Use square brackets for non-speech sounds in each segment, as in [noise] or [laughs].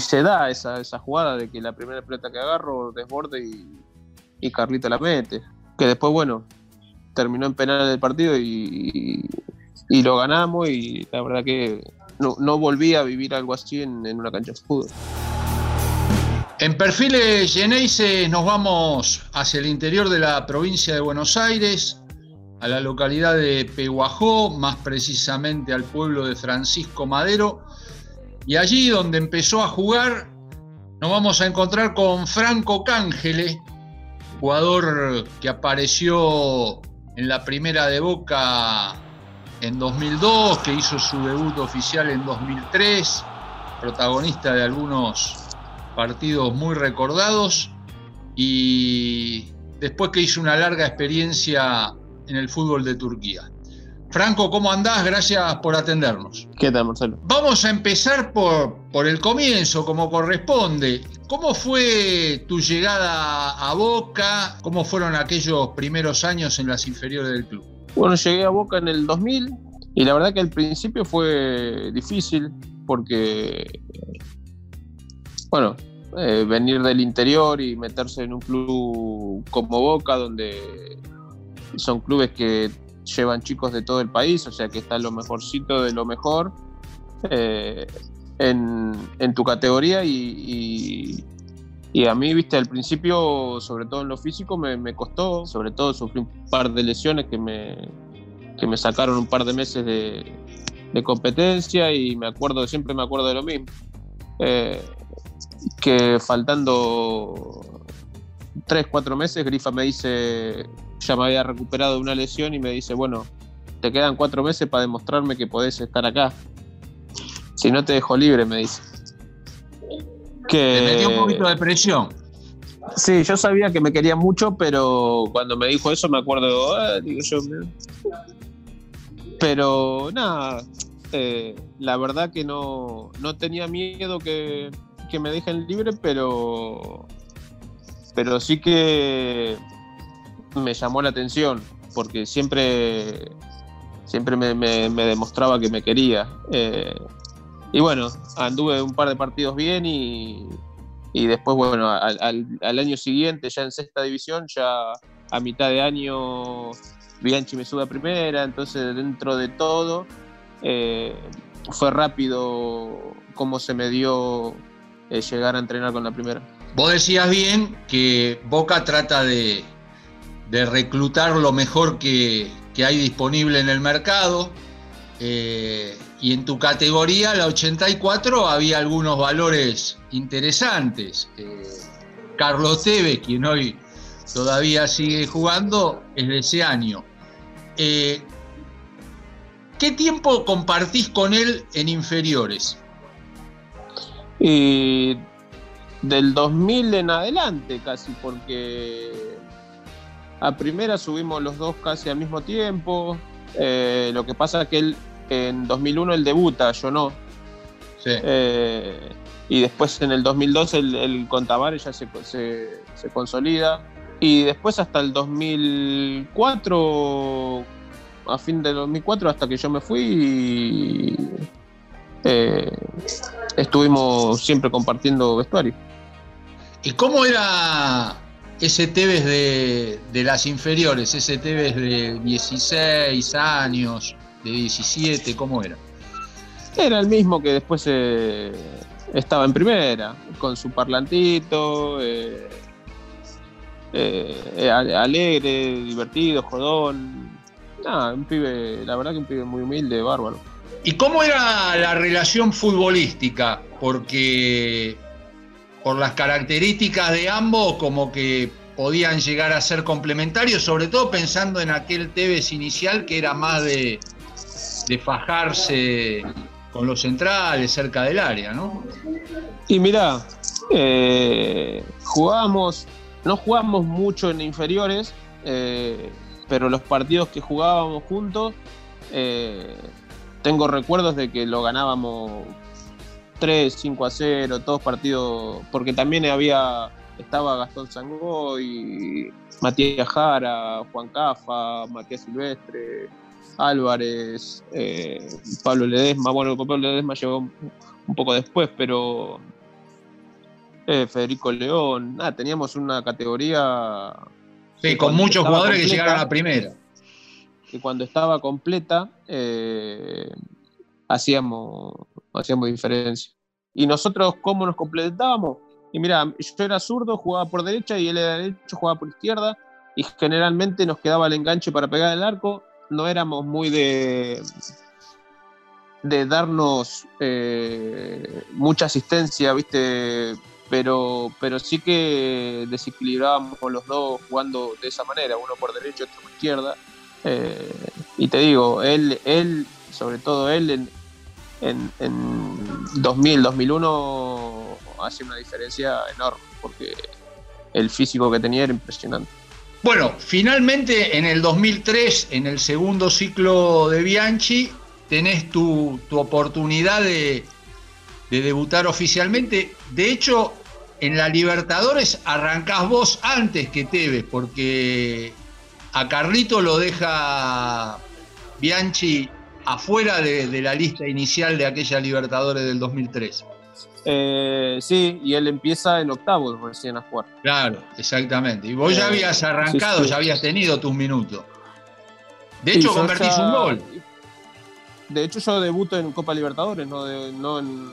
se da esa, esa, jugada de que la primera pelota que agarro desborde y, y Carlita la mete. Que después, bueno, terminó en penal el partido y, y, lo ganamos y la verdad que no, no volví a vivir algo así en, en una cancha de fútbol. En Perfiles Geneise nos vamos hacia el interior de la provincia de Buenos Aires, a la localidad de Peguajó, más precisamente al pueblo de Francisco Madero, y allí donde empezó a jugar nos vamos a encontrar con Franco Cángele, jugador que apareció en la primera de Boca en 2002, que hizo su debut oficial en 2003, protagonista de algunos partidos muy recordados y después que hizo una larga experiencia en el fútbol de Turquía. Franco, ¿cómo andás? Gracias por atendernos. ¿Qué tal, Marcelo? Vamos a empezar por, por el comienzo, como corresponde. ¿Cómo fue tu llegada a Boca? ¿Cómo fueron aquellos primeros años en las inferiores del club? Bueno, llegué a Boca en el 2000 y la verdad que al principio fue difícil porque, bueno, eh, venir del interior y meterse en un club como Boca, donde son clubes que llevan chicos de todo el país, o sea que está lo mejorcito de lo mejor eh, en, tu categoría y, a mí, viste, al principio, sobre todo en lo físico, me, costó, sobre todo sufrí un par de lesiones que me, que me sacaron un par de meses de, competencia y me acuerdo, siempre me acuerdo de lo mismo. Eh, que faltando tres, cuatro meses, Grifa me dice, ya me había recuperado de una lesión y me dice, bueno, te quedan cuatro meses para demostrarme que podés estar acá. Si no te dejo libre, me dice. Que... Te metió un poquito de presión. Sí, yo sabía que me quería mucho, pero cuando me dijo eso me acuerdo, ah", digo yo, pero nada, eh, la verdad que no, no tenía miedo que, que me dejen libre, pero pero sí que me llamó la atención porque siempre, siempre me, demostraba que me quería. Eh, y bueno, anduve un par de partidos bien y, después, bueno, al, año siguiente, ya en sexta división, ya a mitad de año, Bianchi me sube a primera, entonces dentro de todo, eh, fue rápido cómo se me dio eh, llegar a entrenar con la primera. Vos decías bien que Boca trata de, reclutar lo mejor que, hay disponible en el mercado. Eh, y en tu categoría, la 84, había algunos valores interesantes. Eh, Carlos Tevez, quien hoy todavía sigue jugando, es de ese año. Eh, ¿Qué tiempo compartís con él en inferiores? Y del 2000 en adelante casi, porque a primera subimos los dos casi al mismo tiempo. Eh, lo que pasa es que él en 2001 él debuta, yo no. Eh, y después en el 2002 el, el ya se, se, consolida. Y después hasta el 2004, a fin del 2004, hasta que yo me fui, eh, estuvimos siempre compartiendo vestuario. ¿Y cómo era ese Tevez de, las inferiores, ese Tevez de 16 años, de 17, cómo era? Era el mismo que después eh, estaba en primera, con su parlantito, eh, eh, alegre, divertido, jodón. Nada, un pibe, la verdad que un pibe muy humilde, bárbaro. ¿Y cómo era la relación futbolística? Porque por las características de ambos, como que podían llegar a ser complementarios, sobre todo pensando en aquel Tevez inicial que era más de, fajarse con los centrales cerca del área, ¿no? Y mirá, eh, jugamos, no jugamos mucho en inferiores, eh, pero los partidos que jugábamos juntos, eh, tengo recuerdos de que lo ganábamos 3, 5 a 0, todos partidos, porque también había, estaba Gastón Sangoy, Matías Jara, Juan Cafa, Matías Silvestre, Álvarez, eh, Pablo Ledesma, bueno, Pablo Ledesma llegó un poco después, pero eh, Federico León, ah, teníamos una categoría... Sí, con muchos jugadores que llegaron a primera. Que cuando estaba completa eh, hacíamos, hacíamos diferencia. Y nosotros, ¿cómo nos completábamos? Y mira, yo era zurdo, jugaba por derecha y él era derecho, jugaba por izquierda. Y generalmente nos quedaba el enganche para pegar el arco. No éramos muy de, de darnos eh, mucha asistencia, ¿viste? Pero, pero sí que desequilibrábamos los dos jugando de esa manera, uno por derecho, otro por izquierda. Eh, y te digo, él, él, sobre todo él, en, en, en 2000, 2001 hace una diferencia enorme, porque el físico que tenía era impresionante. Bueno, finalmente en el 2003, en el segundo ciclo de Bianchi, tenés tu, oportunidad de, debutar oficialmente. De hecho, en la Libertadores arrancás vos antes que Tevez, porque a Carlito lo deja Bianchi afuera de, la lista inicial de aquella Libertadores del 2003. Eh, sí, y él empieza en octavos recién a jugar. Claro, exactamente. Y vos ya eh, habías arrancado, ya habías tenido tus minutos. De hecho, convertís un gol. De hecho, yo debuto en Copa Libertadores, no, en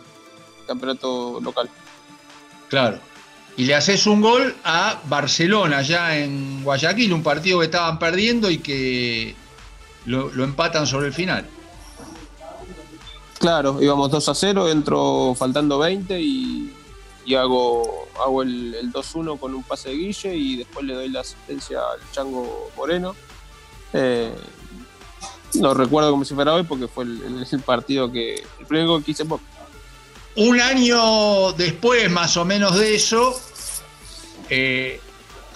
campeonato local. Claro. Y le haces un gol a Barcelona, ya en Guayaquil, un partido que estaban perdiendo y que lo, empatan sobre el final. Claro, íbamos 2 a 0, entro faltando 20 y, hago, hago el, 2-1 con un pase de Guille y después le doy la asistencia al Chango Moreno. Eh, lo recuerdo como si fuera hoy porque fue el, partido que. el primer que hice Un año después, más o menos de eso, eh,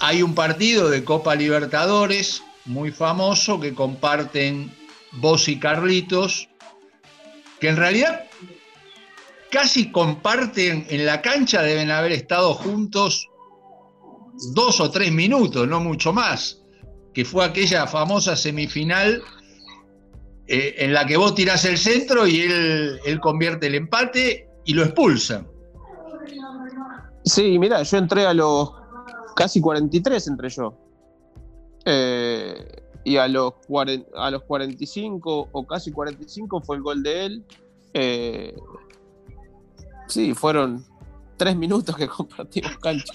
hay un partido de Copa Libertadores muy famoso que comparten vos y Carlitos, que en realidad casi comparten en la cancha, deben haber estado juntos dos o tres minutos, no mucho más, que fue aquella famosa semifinal eh, en la que vos tirás el centro y él, él convierte el empate y lo expulsa. Sí, mira, yo entré a los casi 43 entre yo. Eh, y a los, a los 45 o casi 45 fue el gol de él. Eh, sí, fueron tres minutos que [laughs] compartimos cancha.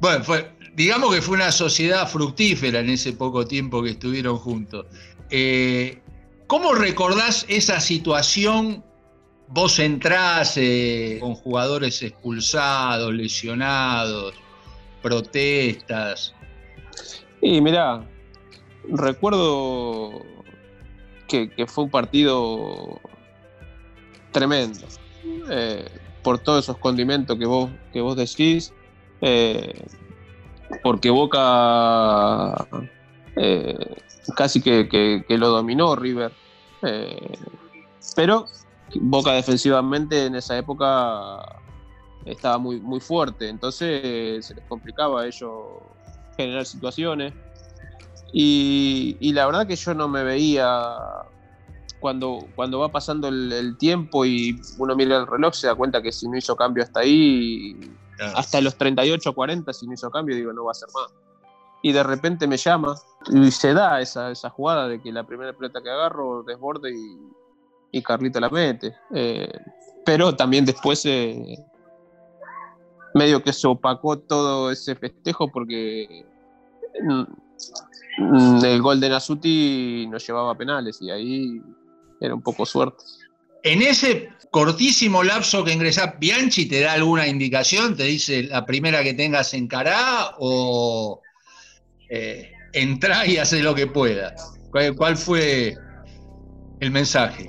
Bueno, fue, digamos que fue una sociedad fructífera en ese poco tiempo que estuvieron juntos. Eh, ¿Cómo recordás esa situación? Vos entrás eh, con jugadores expulsados, lesionados, protestas. Y mirá, recuerdo que, fue un partido tremendo. Eh, por todos esos condimentos que vos, que vos decís, eh, porque Boca casi que, lo dominó River. Eh, pero Boca defensivamente en esa época estaba muy, muy fuerte, entonces se les complicaba a ellos generar situaciones. Y, la verdad que yo no me veía cuando, cuando va pasando el, tiempo y uno mira el reloj, se da cuenta que si no hizo cambio hasta ahí, hasta los 38 o 40, si no hizo cambio, digo, no va a ser más y de repente me llama y se da esa, esa jugada de que la primera pelota que agarro desborde y, y Carlito la mete. Eh, pero también después eh, medio que se opacó todo ese festejo porque mm, el gol de Nasuti nos llevaba a penales y ahí era un poco suerte. En ese cortísimo lapso que ingresa Bianchi, ¿te da alguna indicación? ¿Te dice la primera que tengas en cara o, eh, entra y hace lo que pueda. ¿Cuál, fue el mensaje?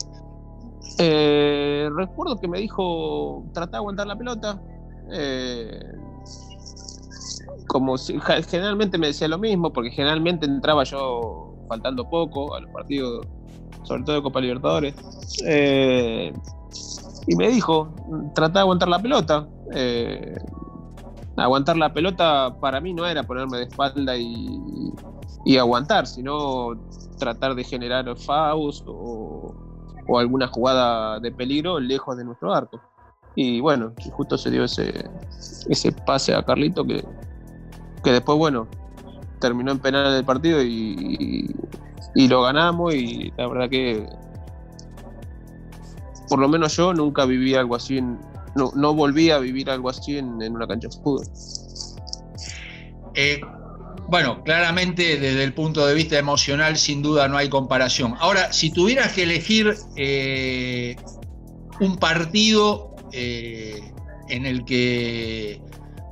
Eh, recuerdo que me dijo, trata de aguantar la pelota. Eh, como si, generalmente me decía lo mismo, porque generalmente entraba yo faltando poco a los partidos, sobre todo de Copa Libertadores. Eh, y me dijo, trata de aguantar la pelota aguantar la pelota para mí no era ponerme de espalda y, aguantar, sino tratar de generar faust o, alguna jugada de peligro lejos de nuestro arco. Y bueno, justo se dio ese, ese pase a Carlito que, que después, bueno, terminó en penal el partido y, y, lo ganamos y la verdad que por lo menos yo nunca viví algo así, no, no volví a vivir algo así en, una cancha de fútbol. Eh, bueno, claramente desde el punto de vista emocional sin duda no hay comparación. Ahora, si tuvieras que elegir eh, un partido eh, en el que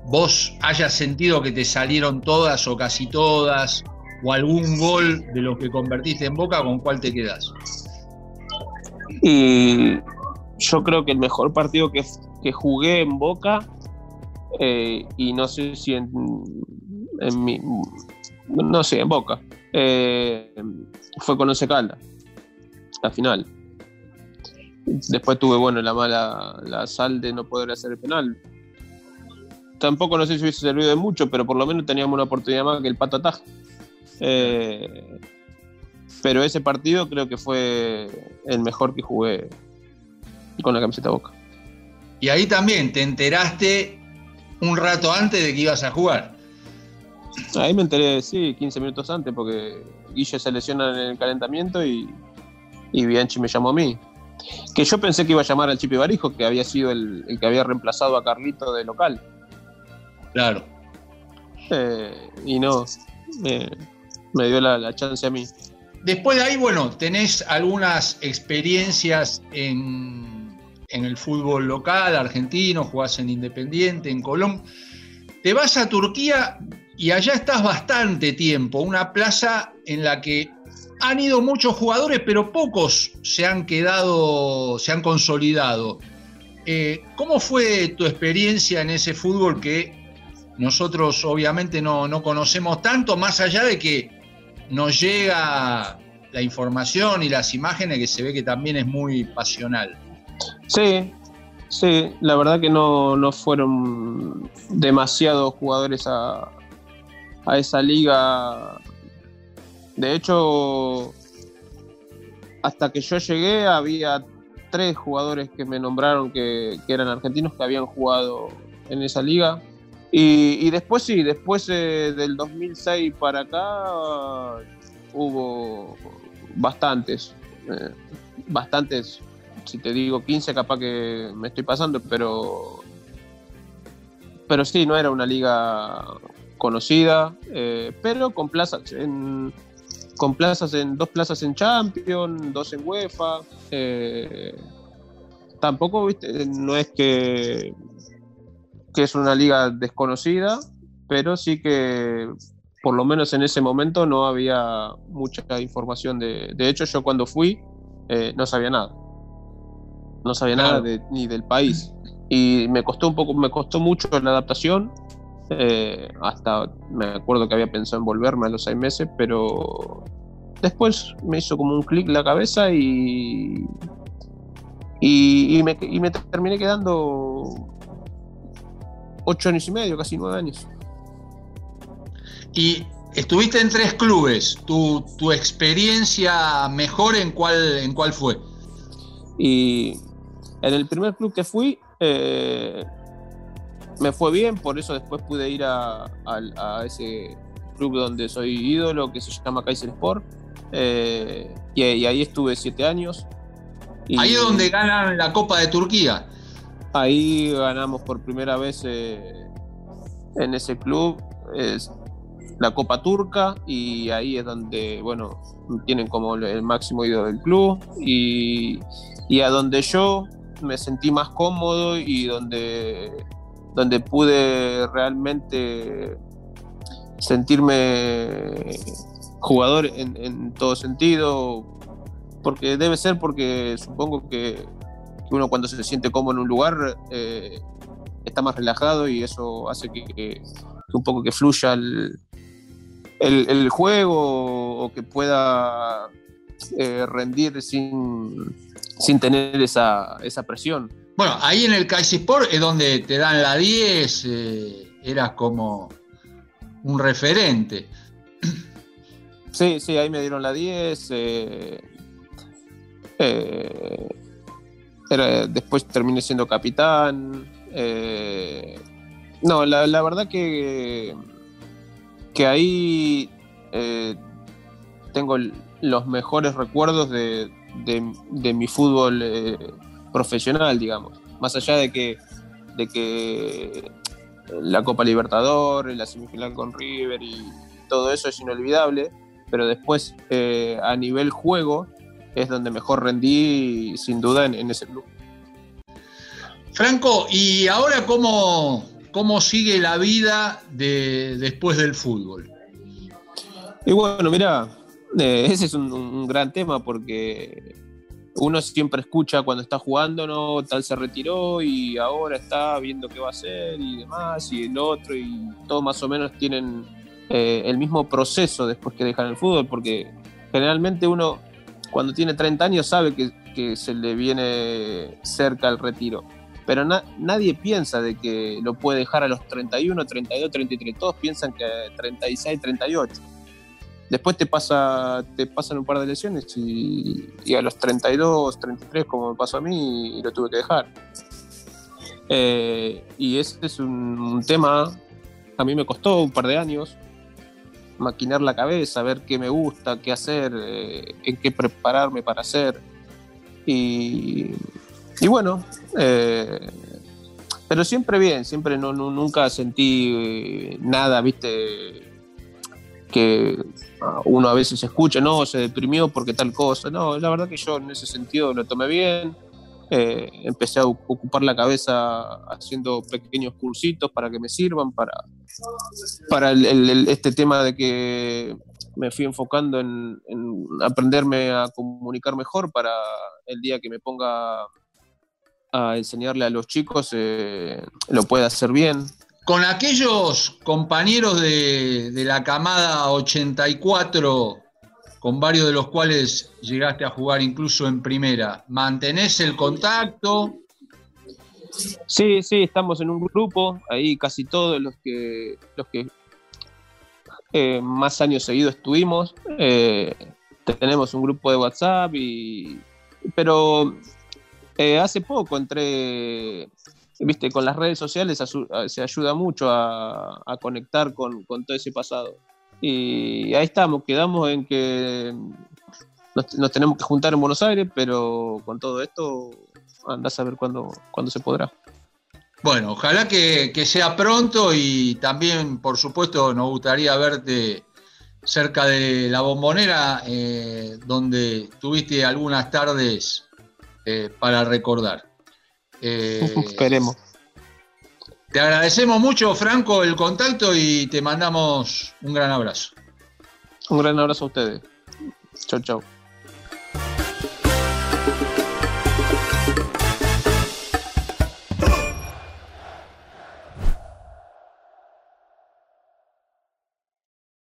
vos hayas sentido que te salieron todas o casi todas, o algún gol de los que convertiste en Boca, ¿con cuál te quedas? Y yo creo que el mejor partido que, jugué en Boca, eh, y no sé si en, mi, no sé, en Boca, eh, fue con Once la final. Después tuve, bueno, la mala la sal de no poder hacer el penal, tampoco no sé si hubiese servido de mucho, pero por lo menos teníamos una oportunidad más que el Pato eh, pero ese partido creo que fue el mejor que jugué con la camiseta Boca. Y ahí también te enteraste un rato antes de que ibas a jugar. Ahí me enteré, sí, 15 minutos antes, porque Guille se lesiona en el calentamiento y, y Bianchi me llamó a mí. Que yo pensé que iba a llamar al Chipi Barijo, que había sido el, el que había reemplazado a Carlito de local. Claro. Eh, y no, me dio la, chance a mí. Después de ahí, bueno, tenés algunas experiencias en, en el fútbol local, argentino, jugás en Independiente, en Colón. Te vas a Turquía y allá estás bastante tiempo, una plaza en la que han ido muchos jugadores, pero pocos se han quedado, se han consolidado. Eh, ¿Cómo fue tu experiencia en ese fútbol que nosotros obviamente no, conocemos tanto, más allá de que nos llega la información y las imágenes que se ve que también es muy pasional. Sí, sí, la verdad que no, fueron demasiados jugadores a, esa liga. De hecho, hasta que yo llegué había tres jugadores que me nombraron que, que eran argentinos que habían jugado en esa liga. Y, después sí, después eh, del 2006 para acá hubo bastantes, eh, bastantes, si te digo 15 capaz que me estoy pasando, pero, pero sí, no era una liga conocida, eh, pero con plazas en, con plazas en dos plazas en Champions, dos en UEFA. tampoco, viste, no es que que es una liga desconocida, pero sí que por lo menos en ese momento no había mucha información de... De hecho, yo cuando fui eh, no sabía nada. No sabía nada ni del país. Y me costó un poco, me costó mucho la adaptación. Eh, hasta me acuerdo que había pensado en volverme a los seis meses, pero después me hizo como un clic la cabeza y, y, me, y me terminé quedando ocho años y medio, casi nueve años. Y estuviste en tres clubes. ¿Tu, experiencia mejor en cuál, en cuál fue? Y en el primer club que fui, eh, me fue bien, por eso después pude ir a, ese club donde soy ídolo, que se llama Kaiser Sport. Eh, y, ahí estuve siete años. ahí es donde ganan la Copa de Turquía. Ahí ganamos por primera vez eh, en ese club es la Copa Turca y ahí es donde, bueno, tienen como el máximo ídolo del club y, a donde yo me sentí más cómodo y donde, donde pude realmente sentirme jugador en, en todo sentido, porque debe ser porque supongo que uno cuando se siente cómodo en un lugar eh, está más relajado y eso hace que, un poco que fluya el, el, juego o que pueda eh, rendir sin, sin tener esa, esa, presión. Bueno, ahí en el Sport es donde te dan la 10, eh, eras como un referente. Sí, sí, ahí me dieron la 10. Era, después terminé siendo capitán. no, la, verdad que, que ahí tengo los mejores recuerdos de, de, mi fútbol profesional, digamos. Más allá de que, de que la Copa Libertadores, la semifinal con River y todo eso es inolvidable, pero después eh, a nivel juego es donde mejor rendí sin duda en, ese club. Franco, ¿y ahora cómo, cómo sigue la vida de, después del fútbol? Y bueno, mira, eh, ese es un, gran tema porque uno siempre escucha cuando está jugando, no, tal se retiró y ahora está viendo qué va a hacer y demás, y el otro, y todos más o menos tienen eh, el mismo proceso después que dejan el fútbol, porque generalmente uno cuando tiene 30 años sabe que, se le viene cerca el retiro, pero nadie piensa de que lo puede dejar a los 31, 32, 33, todos piensan que 36, 38 Después te pasa te pasan un par de lesiones y, a los 32, 33, como me pasó a mí, lo tuve que dejar. Eh, y ese es un, tema, a mí me costó un par de años maquinar la cabeza, ver qué me gusta, qué hacer, eh, en qué prepararme para hacer. Y, bueno, eh, pero siempre bien, siempre no, nunca sentí nada, viste, que uno a veces escucha, no, se deprimió porque tal cosa. No, la verdad que yo en ese sentido lo tomé bien. Eh, empecé a ocupar la cabeza haciendo pequeños cursitos para que me sirvan, para, para este tema de que me fui enfocando en, aprenderme a comunicar mejor para el día que me ponga a enseñarle a los chicos eh, lo pueda hacer bien. Con aquellos compañeros de, la camada 84, con varios de los cuales llegaste a jugar incluso en primera, ¿mantenés el contacto? Sí, sí, estamos en un grupo, ahí casi todos los que, los que eh, más años seguidos estuvimos. Eh, tenemos un grupo de WhatsApp, y, pero eh, hace poco entré viste, con las redes sociales se ayuda mucho a, conectar con, todo ese pasado. Y ahí estamos, quedamos en que nos, tenemos que juntar en Buenos Aires, pero con todo esto andás a ver cuándo, se podrá. Bueno, ojalá que, sea pronto y también, por supuesto, nos gustaría verte cerca de la bombonera, eh, donde tuviste algunas tardes eh, para recordar. Eh, [laughs] Esperemos. Te agradecemos mucho, Franco, el contacto y te mandamos un gran abrazo. Un gran abrazo a ustedes. Chau, chau.